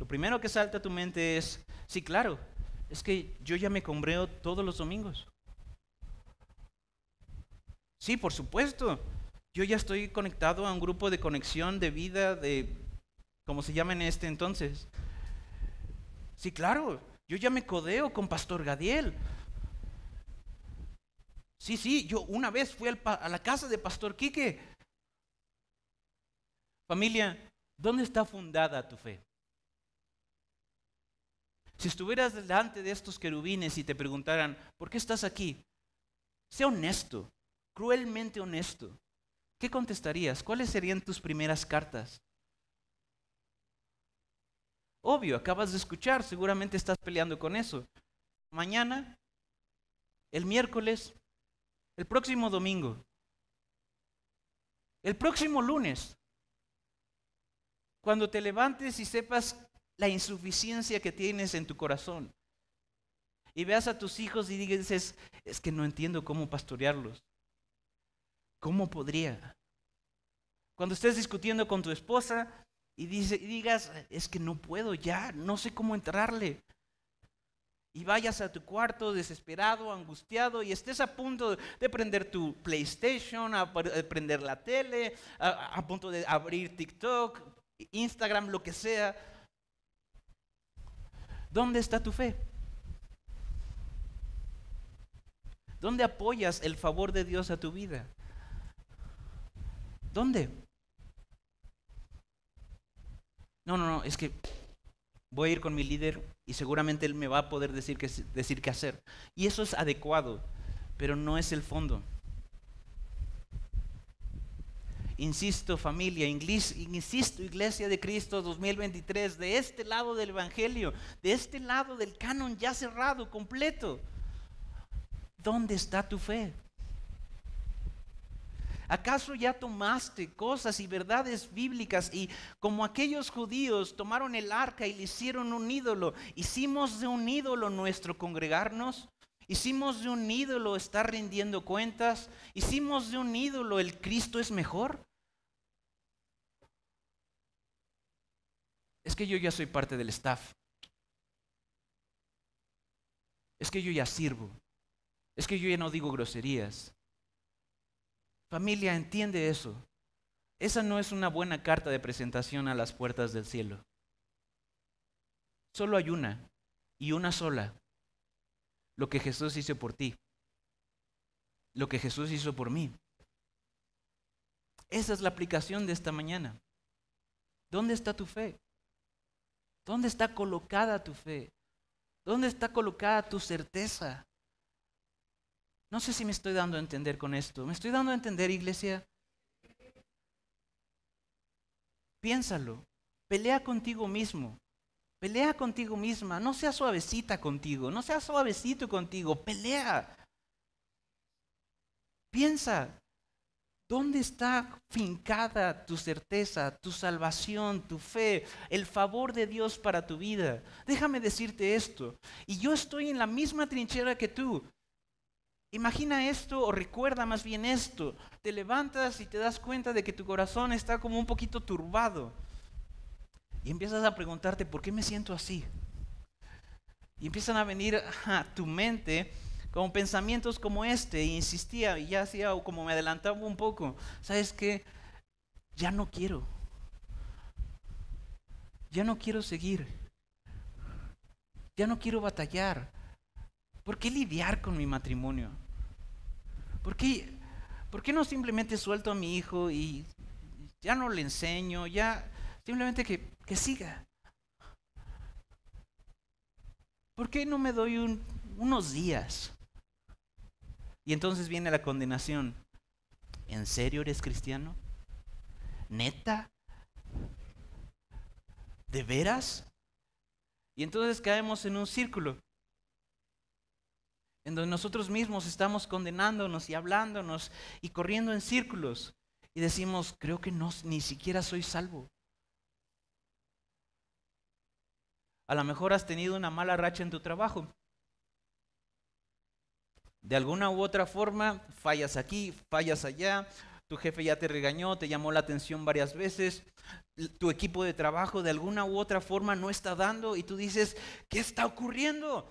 lo primero que salta a tu mente es, sí, claro, es que yo ya me compreo todos los domingos. Sí, por supuesto. Yo ya estoy conectado a un grupo de conexión de vida de, como se llama en este entonces, Sí, claro, yo ya me codeo con Pastor Gadiel. Sí, sí, yo una vez fui a la casa de Pastor Quique. Familia, ¿dónde está fundada tu fe? Si estuvieras delante de estos querubines y te preguntaran, ¿por qué estás aquí? Sea honesto, cruelmente honesto. ¿Qué contestarías? ¿Cuáles serían tus primeras cartas? Obvio, acabas de escuchar, seguramente estás peleando con eso. Mañana, el miércoles, el próximo domingo, el próximo lunes, cuando te levantes y sepas la insuficiencia que tienes en tu corazón y veas a tus hijos y dices, es que no entiendo cómo pastorearlos. ¿Cómo podría? Cuando estés discutiendo con tu esposa y, digas, es que no puedo ya, no sé cómo entrarle. Y vayas a tu cuarto desesperado, angustiado, y estés a punto de prender tu PlayStation, a prender la tele, a punto de abrir TikTok, Instagram, lo que sea. ¿Dónde está tu fe? ¿Dónde apoyas el favor de Dios a tu vida? ¿Dónde? No, no, no, es que voy a ir con mi líder y seguramente él me va a poder decir qué, decir qué hacer. Y eso es adecuado, pero no es el fondo. Insisto familia, insisto Iglesia de Cristo 2023, de este lado del Evangelio, de este lado del canon ya cerrado, completo. ¿Dónde está tu fe? ¿Acaso ya tomaste cosas y verdades bíblicas y como aquellos judíos tomaron el arca y le hicieron un ídolo? ¿Hicimos de un ídolo nuestro congregarnos? ¿Hicimos de un ídolo estar rindiendo cuentas? ¿Hicimos de un ídolo el Cristo es mejor? Es que yo ya soy parte del staff. Es que yo ya sirvo. Es que yo ya no digo groserías. Familia, entiende eso. Esa no es una buena carta de presentación a las puertas del cielo. Solo hay una, y una sola. Lo que Jesús hizo por ti. Lo que Jesús hizo por mí. Esa es la aplicación de esta mañana. ¿Dónde está tu fe? ¿Dónde está colocada tu fe? ¿Dónde está colocada tu certeza? No sé si me estoy dando a entender con esto. ¿Me estoy dando a entender, iglesia? Piénsalo. Pelea contigo mismo. Pelea contigo misma. No seas suavecita contigo. No seas suavecito contigo. Pelea. Piensa. ¿Dónde está fincada tu certeza, tu salvación, tu fe, el favor de Dios para tu vida? Déjame decirte esto. Y yo estoy en la misma trinchera que tú. Imagina esto o recuerda más bien esto. Te levantas y te das cuenta de que tu corazón está como un poquito turbado. Y empiezas a preguntarte, ¿por qué me siento así? Y empiezan a venir a tu mente con pensamientos como este. E insistía y ya hacía como me adelantaba un poco. ¿Sabes qué? Ya no quiero. Ya no quiero seguir. Ya no quiero batallar. ¿Por qué lidiar con mi matrimonio? ¿Por qué, ¿Por qué no simplemente suelto a mi hijo y ya no le enseño, ya simplemente que, que siga? ¿Por qué no me doy unos días? Y entonces viene la condenación. ¿En serio eres cristiano? ¿Neta? ¿De veras? Y entonces caemos en un círculo en donde nosotros mismos estamos condenándonos y hablándonos y corriendo en círculos y decimos, creo que no, ni siquiera soy salvo. A lo mejor has tenido una mala racha en tu trabajo. De alguna u otra forma, fallas aquí, fallas allá, tu jefe ya te regañó, te llamó la atención varias veces, tu equipo de trabajo de alguna u otra forma no está dando y tú dices, ¿qué está ocurriendo?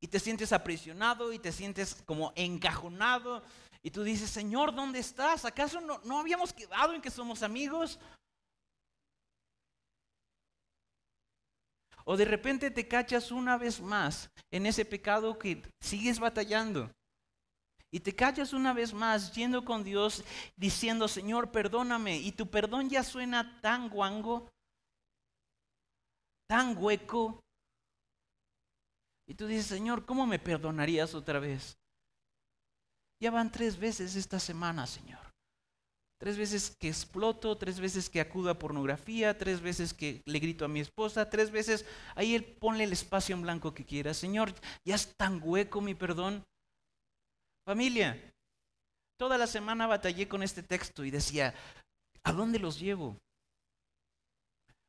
y te sientes aprisionado y te sientes como encajonado y tú dices, Señor, ¿dónde estás? ¿Acaso no, no habíamos quedado en que somos amigos? O de repente te cachas una vez más en ese pecado que sigues batallando. Y te cachas una vez más yendo con Dios diciendo, Señor, perdóname. Y tu perdón ya suena tan guango, tan hueco, y tú dices, Señor, ¿cómo me perdonarías otra vez? Ya van tres veces esta semana, Señor. Tres veces que exploto, tres veces que acudo a pornografía, tres veces que le grito a mi esposa, tres veces ahí él ponle el espacio en blanco que quiera. Señor, ya es tan hueco mi perdón. Familia, toda la semana batallé con este texto y decía, ¿a dónde los llevo?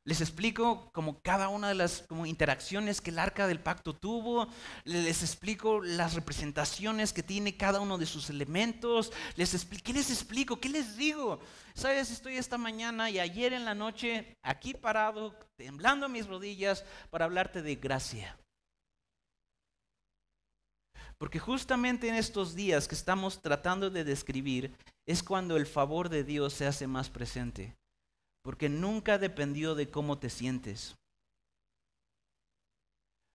Les explico como cada una de las como interacciones que el arca del pacto tuvo. Les explico las representaciones que tiene cada uno de sus elementos. ¿Qué les explico? ¿Qué les digo? Sabes, estoy esta mañana y ayer en la noche aquí parado, temblando mis rodillas para hablarte de gracia. Porque justamente en estos días que estamos tratando de describir es cuando el favor de Dios se hace más presente porque nunca dependió de cómo te sientes.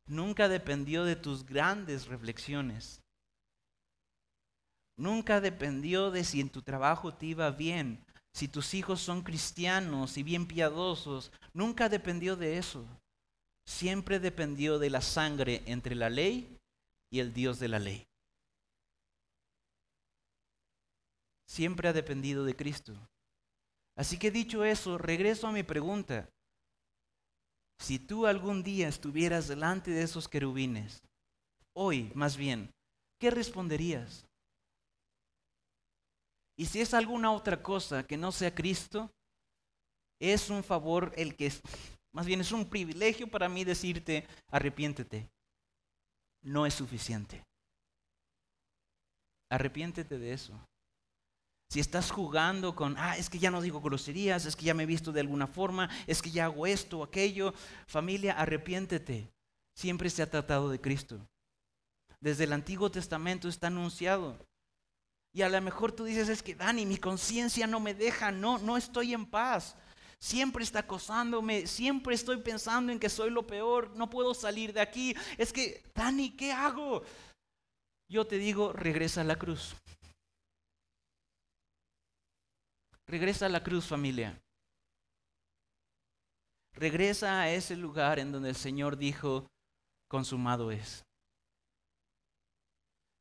Nunca dependió de tus grandes reflexiones. Nunca dependió de si en tu trabajo te iba bien, si tus hijos son cristianos y bien piadosos. Nunca dependió de eso. Siempre dependió de la sangre entre la ley y el Dios de la ley. Siempre ha dependido de Cristo. Así que dicho eso, regreso a mi pregunta. Si tú algún día estuvieras delante de esos querubines, hoy más bien, ¿qué responderías? Y si es alguna otra cosa que no sea Cristo, es un favor el que es, más bien es un privilegio para mí decirte, arrepiéntete. No es suficiente. Arrepiéntete de eso. Si estás jugando con, ah, es que ya no digo groserías, es que ya me he visto de alguna forma, es que ya hago esto o aquello, familia, arrepiéntete. Siempre se ha tratado de Cristo. Desde el Antiguo Testamento está anunciado. Y a lo mejor tú dices, es que Dani, mi conciencia no me deja, no, no estoy en paz. Siempre está acosándome, siempre estoy pensando en que soy lo peor, no puedo salir de aquí. Es que, Dani, ¿qué hago? Yo te digo, regresa a la cruz. Regresa a la cruz, familia. Regresa a ese lugar en donde el Señor dijo, consumado es.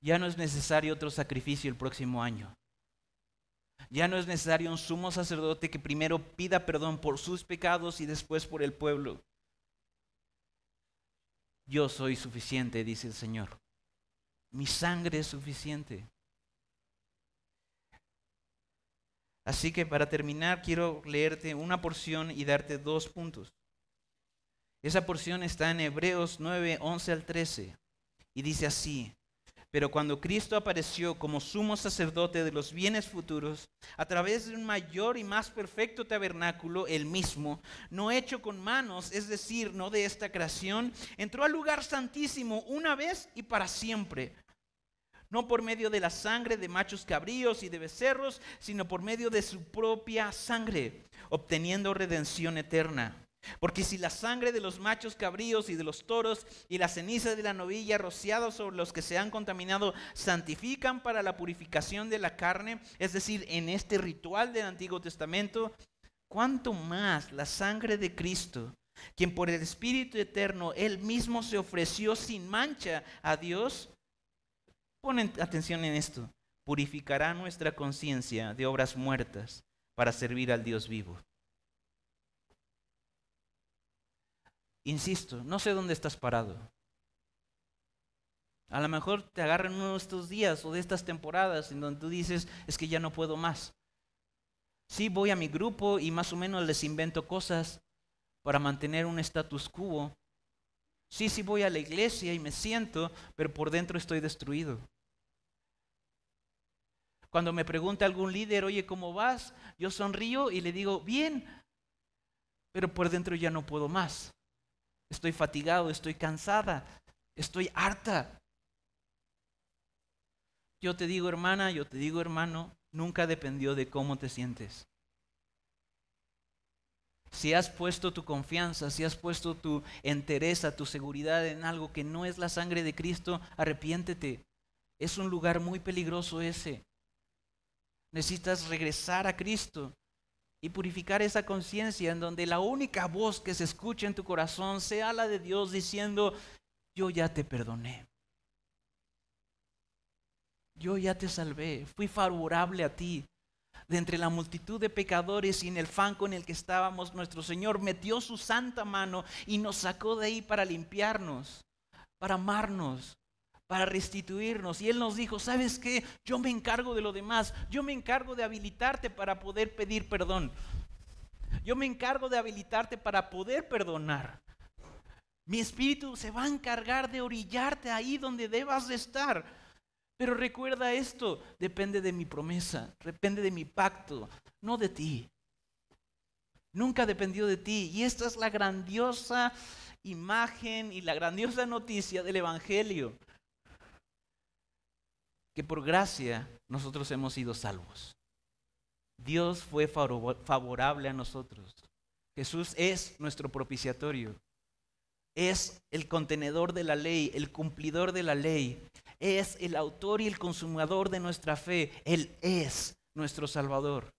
Ya no es necesario otro sacrificio el próximo año. Ya no es necesario un sumo sacerdote que primero pida perdón por sus pecados y después por el pueblo. Yo soy suficiente, dice el Señor. Mi sangre es suficiente. Así que para terminar quiero leerte una porción y darte dos puntos. Esa porción está en Hebreos 9, 11 al 13 y dice así, pero cuando Cristo apareció como sumo sacerdote de los bienes futuros, a través de un mayor y más perfecto tabernáculo, el mismo, no hecho con manos, es decir, no de esta creación, entró al lugar santísimo una vez y para siempre no por medio de la sangre de machos cabríos y de becerros, sino por medio de su propia sangre, obteniendo redención eterna. Porque si la sangre de los machos cabríos y de los toros y la ceniza de la novilla rociada sobre los que se han contaminado santifican para la purificación de la carne, es decir, en este ritual del Antiguo Testamento, cuánto más la sangre de Cristo, quien por el Espíritu Eterno él mismo se ofreció sin mancha a Dios, Ponen atención en esto. Purificará nuestra conciencia de obras muertas para servir al Dios vivo. Insisto, no sé dónde estás parado. A lo mejor te agarran uno de estos días o de estas temporadas en donde tú dices, es que ya no puedo más. Sí, voy a mi grupo y más o menos les invento cosas para mantener un status quo. Sí, sí voy a la iglesia y me siento, pero por dentro estoy destruido. Cuando me pregunta algún líder, oye, ¿cómo vas? Yo sonrío y le digo, bien, pero por dentro ya no puedo más. Estoy fatigado, estoy cansada, estoy harta. Yo te digo, hermana, yo te digo, hermano, nunca dependió de cómo te sientes. Si has puesto tu confianza, si has puesto tu entereza, tu seguridad en algo que no es la sangre de Cristo, arrepiéntete. Es un lugar muy peligroso ese. Necesitas regresar a Cristo y purificar esa conciencia en donde la única voz que se escucha en tu corazón sea la de Dios diciendo, yo ya te perdoné. Yo ya te salvé, fui favorable a ti. De entre la multitud de pecadores y en el fanco en el que estábamos, nuestro Señor metió su santa mano y nos sacó de ahí para limpiarnos, para amarnos, para restituirnos. Y Él nos dijo, ¿sabes qué? Yo me encargo de lo demás. Yo me encargo de habilitarte para poder pedir perdón. Yo me encargo de habilitarte para poder perdonar. Mi espíritu se va a encargar de orillarte ahí donde debas de estar. Pero recuerda esto, depende de mi promesa, depende de mi pacto, no de ti. Nunca dependió de ti. Y esta es la grandiosa imagen y la grandiosa noticia del Evangelio que por gracia nosotros hemos sido salvos. Dios fue favorable a nosotros. Jesús es nuestro propiciatorio. Es el contenedor de la ley, el cumplidor de la ley. Es el autor y el consumador de nuestra fe. Él es nuestro Salvador.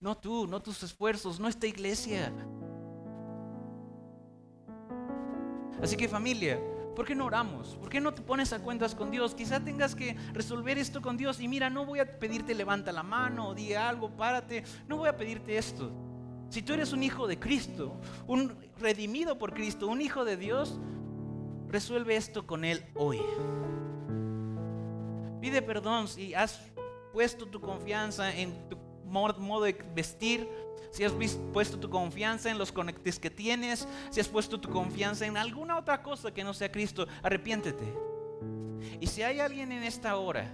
No tú, no tus esfuerzos, no esta iglesia. Así que familia, ¿Por qué no oramos? ¿Por qué no te pones a cuentas con Dios? Quizá tengas que resolver esto con Dios. Y mira, no voy a pedirte levanta la mano o di algo, párate. No voy a pedirte esto. Si tú eres un hijo de Cristo, un redimido por Cristo, un hijo de Dios, resuelve esto con Él hoy. Pide perdón si has puesto tu confianza en tu modo de vestir, si has puesto tu confianza en los conectes que tienes, si has puesto tu confianza en alguna otra cosa que no sea Cristo, arrepiéntete. Y si hay alguien en esta hora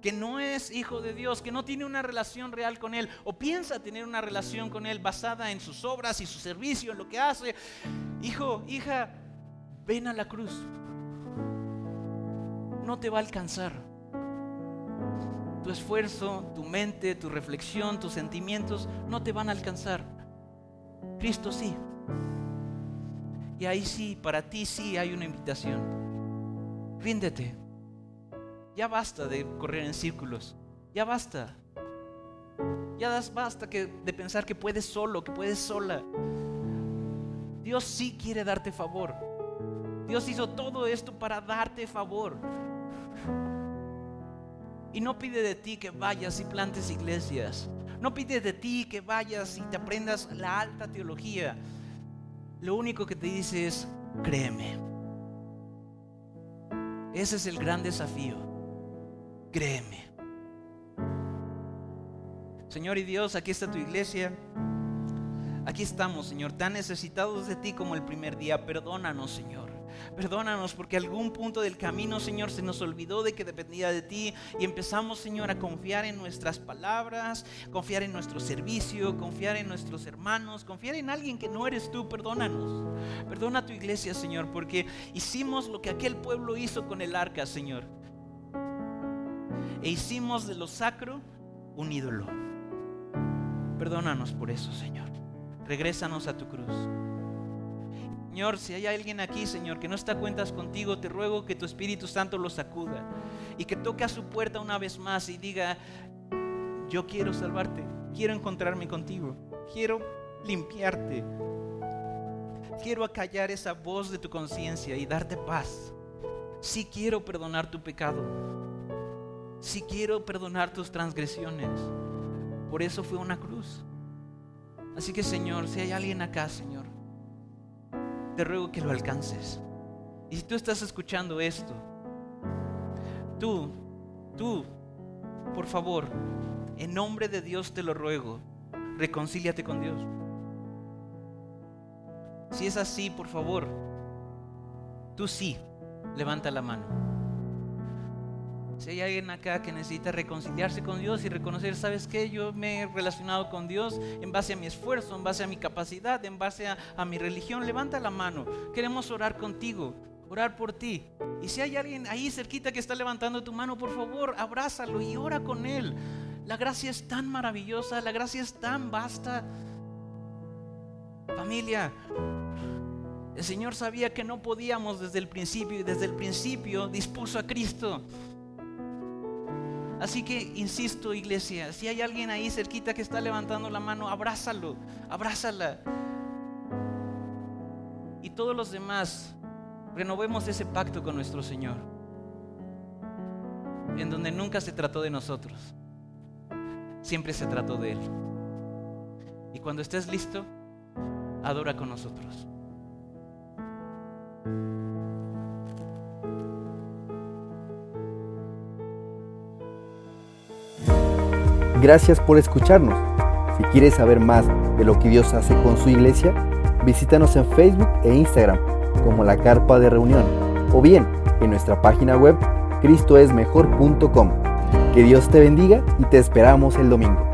que no es hijo de Dios, que no tiene una relación real con Él, o piensa tener una relación con Él basada en sus obras y su servicio, en lo que hace, hijo, hija, ven a la cruz. No te va a alcanzar. Tu esfuerzo, tu mente, tu reflexión, tus sentimientos no te van a alcanzar. Cristo sí. Y ahí sí, para ti sí hay una invitación. Ríndete. Ya basta de correr en círculos. Ya basta. Ya basta que, de pensar que puedes solo, que puedes sola. Dios sí quiere darte favor. Dios hizo todo esto para darte favor. Y no pide de ti que vayas y plantes iglesias. No pide de ti que vayas y te aprendas la alta teología. Lo único que te dice es, créeme. Ese es el gran desafío. Créeme. Señor y Dios, aquí está tu iglesia. Aquí estamos, Señor, tan necesitados de ti como el primer día. Perdónanos, Señor. Perdónanos porque algún punto del camino, Señor, se nos olvidó de que dependía de ti y empezamos, Señor, a confiar en nuestras palabras, confiar en nuestro servicio, confiar en nuestros hermanos, confiar en alguien que no eres tú. Perdónanos. Perdona a tu iglesia, Señor, porque hicimos lo que aquel pueblo hizo con el arca, Señor e hicimos de lo sacro un ídolo. Perdónanos por eso, Señor. Regrésanos a tu cruz. Señor, si hay alguien aquí, Señor, que no está a cuentas contigo, te ruego que tu Espíritu Santo lo sacuda y que toque a su puerta una vez más y diga, yo quiero salvarte, quiero encontrarme contigo, quiero limpiarte, quiero acallar esa voz de tu conciencia y darte paz. Si quiero perdonar tu pecado, si quiero perdonar tus transgresiones. Por eso fue una cruz. Así que Señor, si hay alguien acá, Señor, te ruego que lo alcances. Y si tú estás escuchando esto, tú, tú, por favor, en nombre de Dios te lo ruego, reconcíliate con Dios. Si es así, por favor, tú sí, levanta la mano. Si hay alguien acá que necesita reconciliarse con Dios y reconocer, ¿sabes qué? Yo me he relacionado con Dios en base a mi esfuerzo, en base a mi capacidad, en base a, mi religión. Levanta la mano. Queremos orar contigo, orar por ti. Y si hay alguien ahí cerquita que está levantando tu mano, por favor, abrázalo y ora con él. La gracia es tan maravillosa, la gracia es tan vasta. Familia, el Señor sabía que no podíamos desde el principio y desde el principio dispuso a Cristo. Así que insisto, iglesia, si hay alguien ahí cerquita que está levantando la mano, abrázalo, abrázala. Y todos los demás, renovemos ese pacto con nuestro Señor, en donde nunca se trató de nosotros, siempre se trató de Él. Y cuando estés listo, adora con nosotros. Gracias por escucharnos. Si quieres saber más de lo que Dios hace con su iglesia, visítanos en Facebook e Instagram como la Carpa de Reunión o bien en nuestra página web cristoesmejor.com. Que Dios te bendiga y te esperamos el domingo.